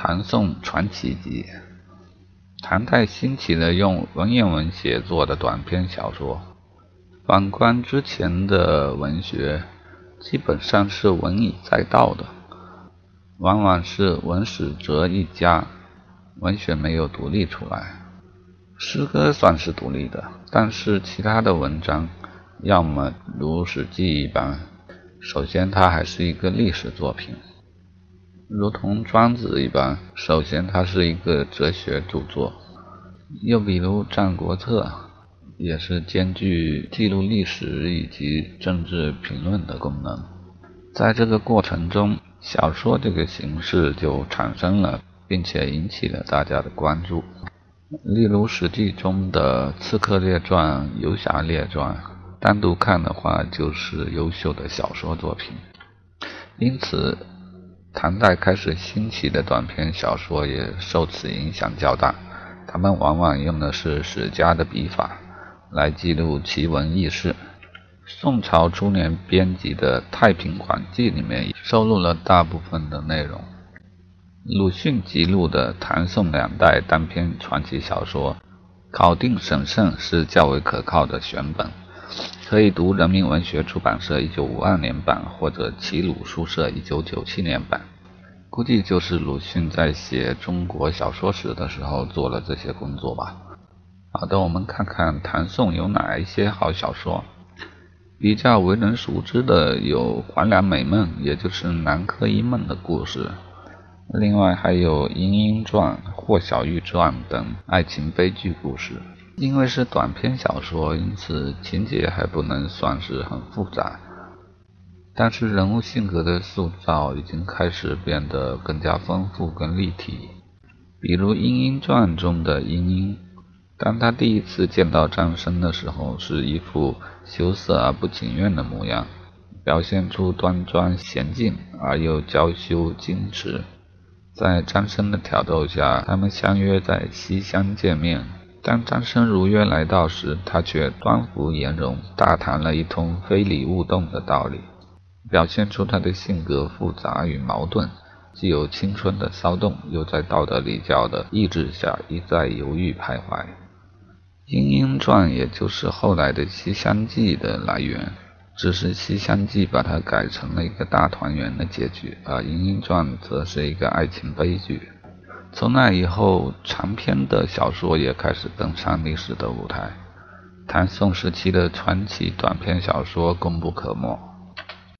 唐宋传奇集。唐代兴起了用文言文写作的短篇小说。反观之前的文学，基本上是文以载道的，往往是文史哲一家，文学没有独立出来。诗歌算是独立的，但是其他的文章，要么如《史记》一般，首先它还是一个历史作品。如同庄子一般，首先它是一个哲学著作；又比如《战国策》，也是兼具记录历史以及政治评论的功能。在这个过程中，小说这个形式就产生了，并且引起了大家的关注。例如《史记》中的《刺客列传》《游侠列传》，单独看的话就是优秀的小说作品。因此。唐代开始兴起的短篇小说也受此影响较大，他们往往用的是史家的笔法来记录奇闻异事。宋朝初年编辑的《太平广记》里面收录了大部分的内容。鲁迅辑录的唐宋两代单篇传奇小说，考定审慎是较为可靠的选本。可以读人民文学出版社一九五二年版或者齐鲁书社一九九七年版，估计就是鲁迅在写中国小说史的时候做了这些工作吧。好的，我们看看唐宋有哪一些好小说。比较为人熟知的有《黄粱美梦》，也就是南柯一梦的故事。另外还有《莺莺传》《霍小玉传》等爱情悲剧故事。因为是短篇小说，因此情节还不能算是很复杂，但是人物性格的塑造已经开始变得更加丰富跟立体。比如《莺莺传》中的莺莺，当她第一次见到张生的时候，是一副羞涩而不情愿的模样，表现出端庄娴静而又娇羞矜持。在张生的挑逗下，他们相约在西厢见面。当张生如约来到时，他却端服颜容，大谈了一通非礼勿动的道理，表现出他的性格复杂与矛盾，既有青春的骚动，又在道德礼教的抑制下一再犹豫徘徊。《莺莺传》也就是后来的《西厢记》的来源，只是《西厢记》把它改成了一个大团圆的结局，而《莺莺传》则是一个爱情悲剧。从那以后，长篇的小说也开始登上历史的舞台。唐宋时期的传奇短篇小说功不可没。